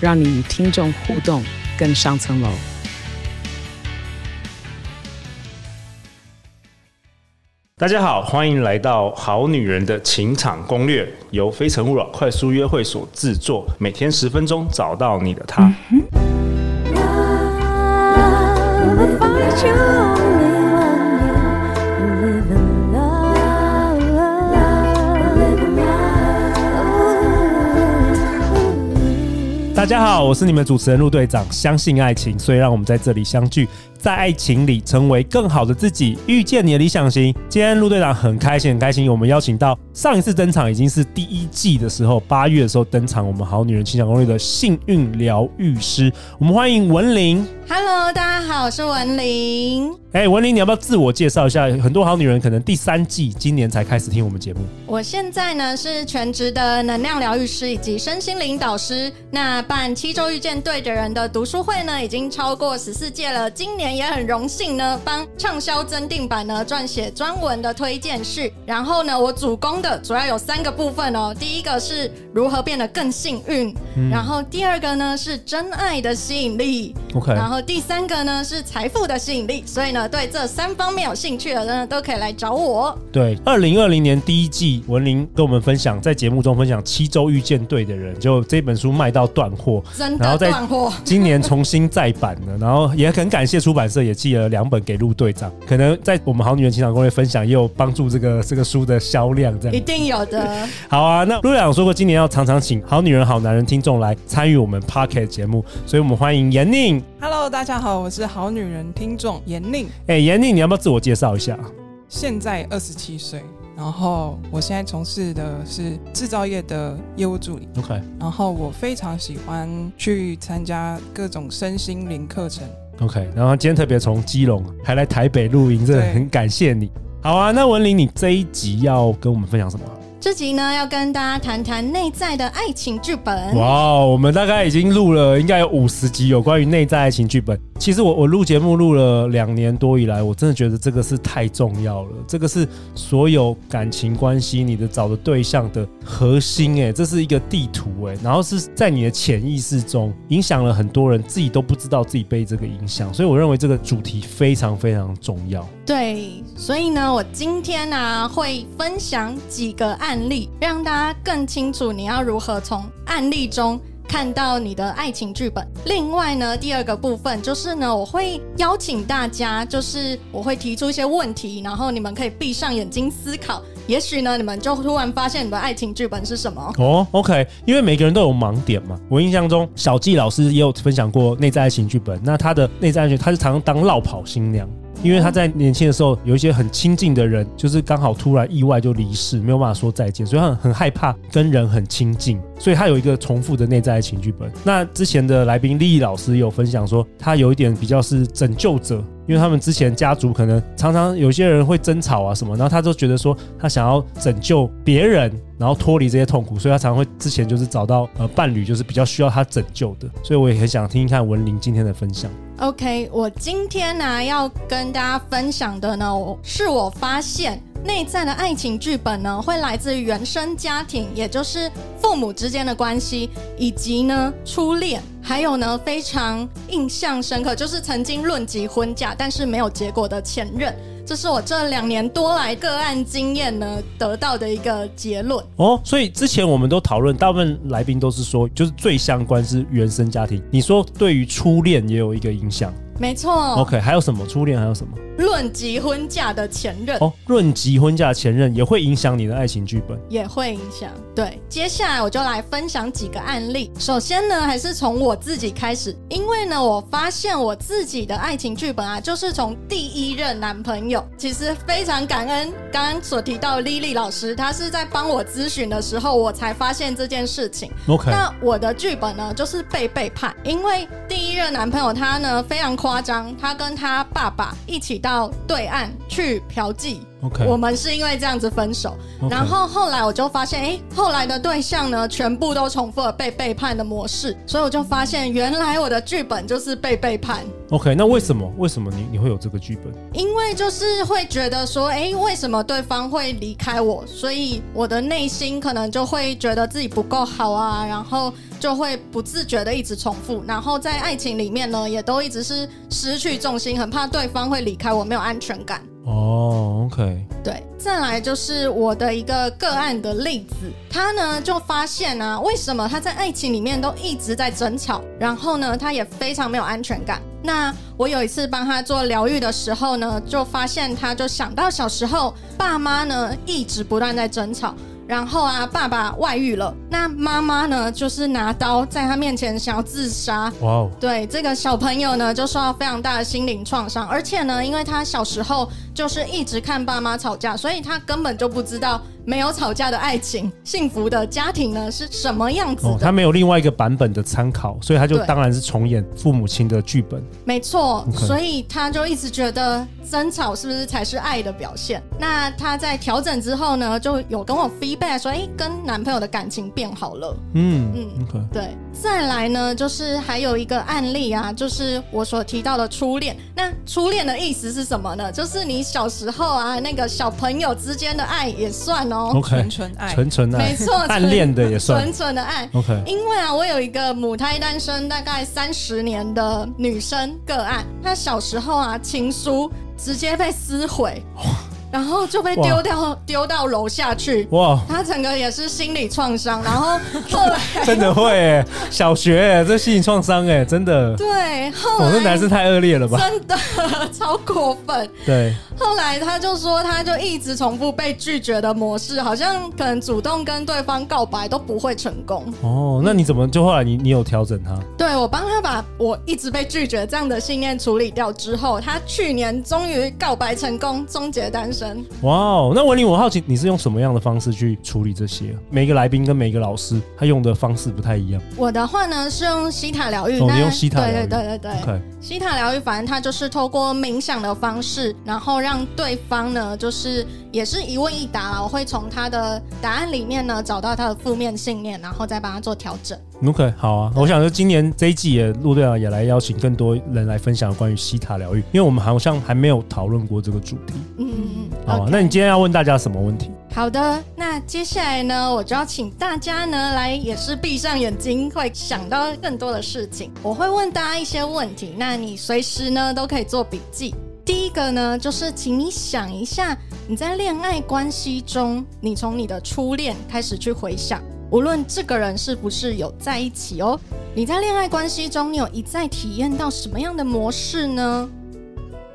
让你与听众互动更上层楼。大家好，欢迎来到《好女人的情场攻略》，由非诚勿扰快速约会所制作，每天十分钟，找到你的他。大家好，我是你们主持人陆队长。相信爱情，所以让我们在这里相聚，在爱情里成为更好的自己，遇见你的理想型。今天陆队长很开心，很开心，我们邀请到上一次登场已经是第一季的时候，八月的时候登场，我们好女人情感攻略的幸运疗愈师，我们欢迎文玲。Hello，大家好，我是文玲。哎、欸，文玲，你要不要自我介绍一下？很多好女人可能第三季今年才开始听我们节目。我现在呢是全职的能量疗愈师以及身心灵导师。那办七周遇见对的人的读书会呢，已经超过十四届了。今年也很荣幸呢，帮畅销增订版呢撰写专文的推荐序。然后呢，我主攻的主要有三个部分哦。第一个是如何变得更幸运，嗯、然后第二个呢是真爱的吸引力，OK，然后第三个呢是财富的吸引力。所以呢，对这三方面有兴趣的人呢，都可以来找我。对，二零二零年第一季，文玲跟我们分享，在节目中分享七周遇见对的人，就这本书卖到断货，真的断货。今年重新再版了，然后也很感谢出版社也寄了两本给陆队长，可能在我们好女人情场攻略分享也有帮助这个这个书的销量，这样一定有的。好啊，那陆队长说过，今年要常常请好女人好男人听众来参与我们 Pocket 节目，所以我们欢迎严宁。Hello，大家好，我是好女人听众严宁。哎，严宁，你要不要自我介绍一下？现在二十七岁。然后我现在从事的是制造业的业务助理。OK。然后我非常喜欢去参加各种身心灵课程。OK。然后今天特别从基隆还来台北录音，真的很感谢你。好啊，那文玲，你这一集要跟我们分享什么？这集呢，要跟大家谈谈内在的爱情剧本。哇，我们大概已经录了应该有五十集有关于内在爱情剧本。其实我我录节目录了两年多以来，我真的觉得这个是太重要了。这个是所有感情关系你的找的对象的核心，哎，这是一个地图，哎，然后是在你的潜意识中影响了很多人，自己都不知道自己被这个影响。所以我认为这个主题非常非常重要。对，所以呢，我今天呢、会分享几个案例，让大家更清楚你要如何从案例中看到你的爱情剧本。另外呢，第二个部分就是呢，我会邀请大家，就是我会提出一些问题，然后你们可以闭上眼睛思考，也许呢，你们就突然发现你的爱情剧本是什么。哦，OK，因为每个人都有盲点嘛。我印象中，小纪老师也有分享过内在爱情剧本，那他的内在爱情，他是常常当落跑新娘。因为他在年轻的时候有一些很亲近的人，就是刚好突然意外就离世，没有办法说再见，所以他很很害怕跟人很亲近，所以他有一个重复的内在的情剧本。那之前的来宾丽丽老师有分享说，他有一点比较是拯救者，因为他们之前家族可能常常有些人会争吵啊什么，然后他就觉得说他想要拯救别人，然后脱离这些痛苦，所以他常常会之前就是找到呃伴侣，就是比较需要他拯救的。所以我也很想听听看文玲今天的分享。OK，我今天呢要跟大家分享的呢，是我发现内在的爱情剧本呢，会来自于原生家庭，也就是父母之间的关系，以及呢初恋，还有呢非常印象深刻，就是曾经论及婚嫁但是没有结果的前任。这是我这两年多来个案经验呢得到的一个结论哦。所以之前我们都讨论，大部分来宾都是说，就是最相关是原生家庭。你说对于初恋也有一个影响。没错。OK，还有什么？初恋还有什么？论及婚嫁的前任哦，论及婚嫁前任也会影响你的爱情剧本，也会影响。对，接下来我就来分享几个案例。首先呢，还是从我自己开始，因为呢，我发现我自己的爱情剧本啊，就是从第一任男朋友。其实非常感恩刚刚所提到的 Lily 老师，他是在帮我咨询的时候，我才发现这件事情。OK，那我的剧本呢，就是被背叛，因为第一任男朋友他呢非常夸张，他跟他爸爸一起到对岸去嫖妓。Okay. 我们是因为这样子分手.然后后来我就发现，哎，后来的对象呢，全部都重复了被背叛的模式，所以我就发现，原来我的剧本就是被背叛。OK，那为什么？为什么你你会有这个剧本？因为就是会觉得说，哎，为什么对方会离开我？所以我的内心可能就会觉得自己不够好啊，然后就会不自觉的一直重复，然后在爱情里面呢，也都一直是失去重心，很怕对方会离开我，没有安全感。哦、oh，OK，对，再来就是我的一个个案的例子，他呢就发现啊，为什么他在爱情里面都一直在争吵，然后呢，他也非常没有安全感。那我有一次帮他做疗愈的时候呢，就发现他就想到小时候爸妈呢一直不断在争吵。然后啊，爸爸外遇了，那妈妈呢，就是拿刀在他面前想要自杀。哇哦！对，这个小朋友呢，就受到非常大的心灵创伤，而且呢，因为他小时候就是一直看爸妈吵架，所以他根本就不知道。没有吵架的爱情，幸福的家庭呢是什么样子的？哦，他没有另外一个版本的参考，所以他就当然是重演父母亲的剧本。没错.所以他就一直觉得争吵是不是才是爱的表现？那他在调整之后呢，就有跟我 feedback 说，哎，跟男朋友的感情变好了。嗯嗯.对。再来呢，就是还有一个案例啊，就是我所提到的初恋。那初恋的意思是什么呢？就是你小时候啊，那个小朋友之间的爱也算哦。OK，纯纯爱，纯纯爱，没错，暗恋的也算纯纯的爱。OK，因为啊，我有一个母胎单身大概三十年的女生个案，她小时候啊，情书直接被撕毁。然后就被丢掉，丢到楼下去。哇！他整个也是心理创伤。然后 后来真的会，小学这心理创伤哎，真的。对，后来我这男生太恶劣了吧？真的超过分。对。后来他就说，他就一直重复被拒绝的模式，好像可能主动跟对方告白都不会成功。哦，那你怎么就后来你你有调整他？对，我帮他把我一直被拒绝这样的信念处理掉之后，他去年终于告白成功，终结单身。哇哦，那文玲，我好奇你是用什么样的方式去处理这些？每个来宾跟每个老师他用的方式不太一样。我的话呢是用西塔疗愈，哦，你用西塔疗愈，对对对对对。Okay. 希塔疗愈，反正它就是透过冥想的方式，然后让对方呢，就是也是一问一答啦。我会从他的答案里面呢找到他的负面信念，然后再帮他做调整。OK，好啊。我想说今年这一季也陆队长也来邀请更多人来分享关于西塔疗愈，因为我们好像还没有讨论过这个主题。嗯嗯嗯。好.那你今天要问大家什么问题？好的，那接下来呢，我就要请大家呢来，也是闭上眼睛，会想到更多的事情。我会问大家一些问题，那你随时呢都可以做笔记。第一个呢，就是请你想一下，你在恋爱关系中，你从你的初恋开始去回想，无论这个人是不是有在一起哦，你在恋爱关系中，你有一再体验到什么样的模式呢？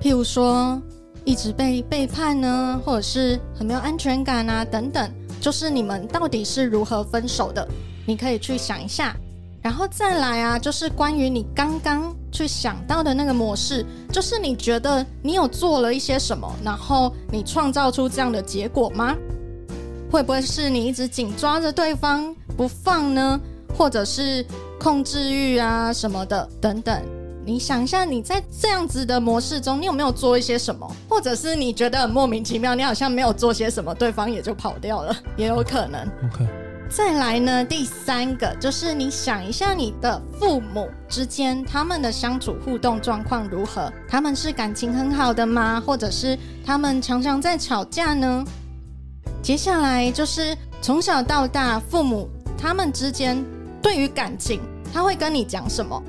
譬如说。一直被背叛呢，或者是很没有安全感啊，等等，就是你们到底是如何分手的？你可以去想一下，然后再来啊，就是关于你刚刚去想到的那个模式，就是你觉得你有做了一些什么，然后你创造出这样的结果吗？会不会是你一直紧抓着对方不放呢？或者是控制欲啊什么的等等？你想一下，你在这样子的模式中，你有没有做一些什么？或者是你觉得很莫名其妙，你好像没有做些什么，对方也就跑掉了，也有可能。OK。再来呢，第三个就是你想一下，你的父母之间他们的相处互动状况如何？他们是感情很好的吗？或者是他们常常在吵架呢？接下来就是从小到大，父母他们之间对于感情，他会跟你讲什么？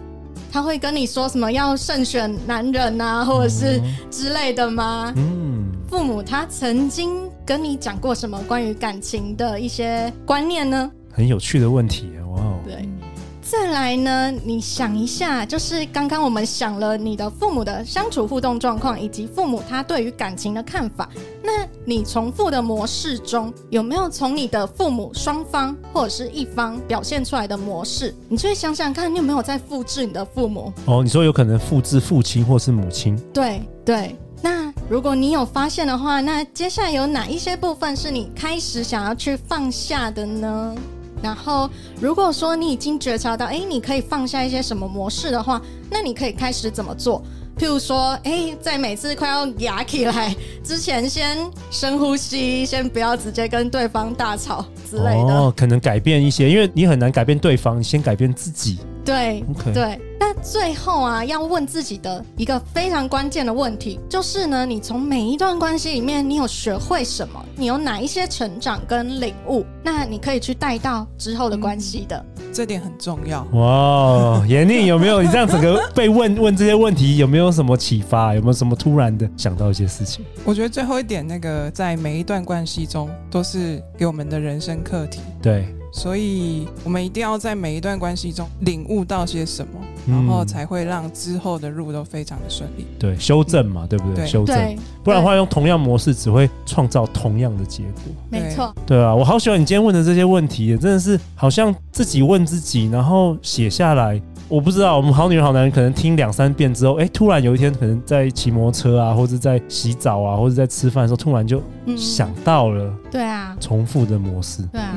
他会跟你说什么要慎选男人啊，或者是之类的吗？嗯，父母他曾经跟你讲过什么关于感情的一些观念呢？很有趣的问题，哇哦！对，再来呢，你想一下，就是刚刚我们想了你的父母的相处互动状况，以及父母他对于感情的看法。那你重复的模式中，有没有从你的父母双方或者是一方表现出来的模式？你就会想想看，你有没有在复制你的父母？哦，你说有可能复制父亲或是母亲？对对。那如果你有发现的话，那接下来有哪一些部分是你开始想要去放下的呢？然后，如果说你已经觉察到，哎，你可以放下一些什么模式的话，那你可以开始怎么做？譬如说，哎，在每次快要哑起来之前，先深呼吸，先不要直接跟对方大吵之类的。哦，可能改变一些，因为你很难改变对方，你先改变自己。对.对。那最后啊，要问自己的一个非常关键的问题，就是呢，你从每一段关系里面，你有学会什么？你有哪一些成长跟领悟？那你可以去带到之后的关系的。嗯，这点很重要。哇，严宁有没有？你这样整个被问问这些问题，有没有什么启发？有没有什么突然的想到一些事情？我觉得最后一点，那个在每一段关系中，都是给我们的人生课题。对。所以，我们一定要在每一段关系中领悟到些什么，然后才会让之后的路都非常的顺利。对，修正嘛，对不对？对修正，不然的话用同样模式只会创造同样的结果。没错。对啊，我好喜欢你今天问的这些问题，真的是好像自己问自己，然后写下来。我不知道，我们好女人好男人可能听两三遍之后，哎，突然有一天可能在骑摩托车啊，或者在洗澡啊，或者在吃饭的时候，突然就想到了。对啊。重复的模式。对啊。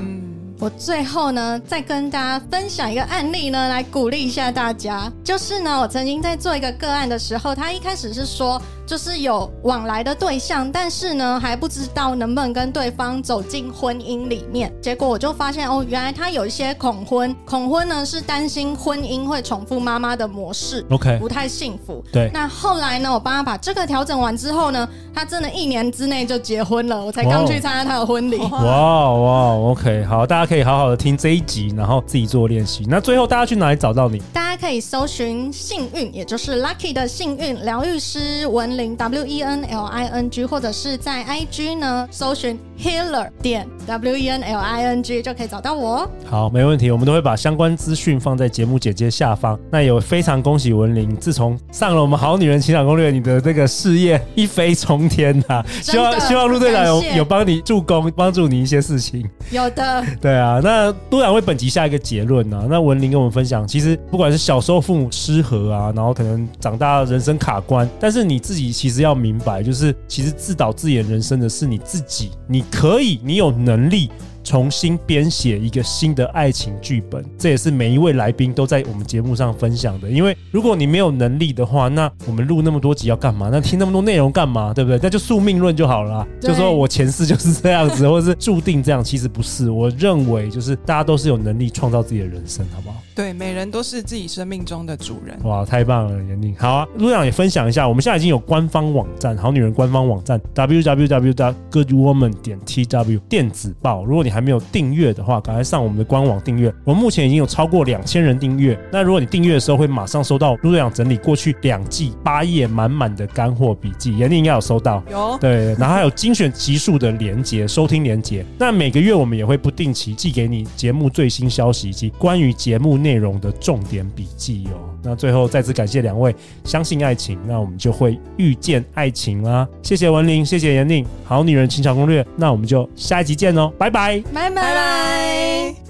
我最后呢，再跟大家分享一个案例呢，来鼓励一下大家。就是呢，我曾经在做一个个案的时候，他一开始是说。就是有往来的对象，但是呢，还不知道能不能跟对方走进婚姻里面。结果我就发现哦，原来他有一些恐婚，恐婚呢是担心婚姻会重复妈妈的模式，OK，不太幸福。对。那后来呢，我帮他把这个调整完之后呢，他真的一年之内就结婚了。我才刚去参加他的婚礼。哇哇，OK，好，大家可以好好的听这一集，然后自己做练习。那最后大家去哪里找到你？大家可以搜寻幸运，也就是 Lucky 的幸运疗愈师文。W E N L I N G，或者是在 I G 呢，搜寻 Healer 点 W E N L I N G 就可以找到我。好，没问题，我们都会把相关资讯放在节目简介下方。那有非常恭喜文玲，自从上了我们好女人情感攻略，你的这个事业一飞冲天呐、啊！希望希望陆队长有有帮你助攻，帮助你一些事情。有的。对啊，那陆队长为本集下一个结论呢、啊？那文玲跟我们分享，其实不管是小时候父母失和啊，然后可能长大人生卡关，但是你自己其实。要明白，就是其实自导自演人生的是你自己，你可以，你有能力。重新编写一个新的爱情剧本，这也是每一位来宾都在我们节目上分享的。因为如果你没有能力的话，那我们录那么多集要干嘛？那听那么多内容干嘛？对不对？那就宿命论就好了，就说我前世就是这样子，或者是注定这样。其实不是，我认为就是大家都是有能力创造自己的人生，好不好？对，每人都是自己生命中的主人。哇，太棒了，严宁。好啊，陆队长也分享一下，我们现在已经有官方网站，好女人官方网站 www.goodwoman 点 tw 电子报。如果你还没有订阅的话，赶快上我们的官网订阅。我们目前已经有超过两千人订阅。那如果你订阅的时候，会马上收到陆队长整理过去两季八页满满的干货笔记，严宁应该有收到。有。对，然后还有精选集数的连接，收听连接。那每个月我们也会不定期寄给你节目最新消息以及关于节目内容的重点笔记哦。那最后再次感谢两位，相信爱情，那我们就会遇见爱情啦。谢谢文玲，谢谢严宁，好女人情场攻略。那我们就下一集见哦，拜拜，拜拜。拜拜。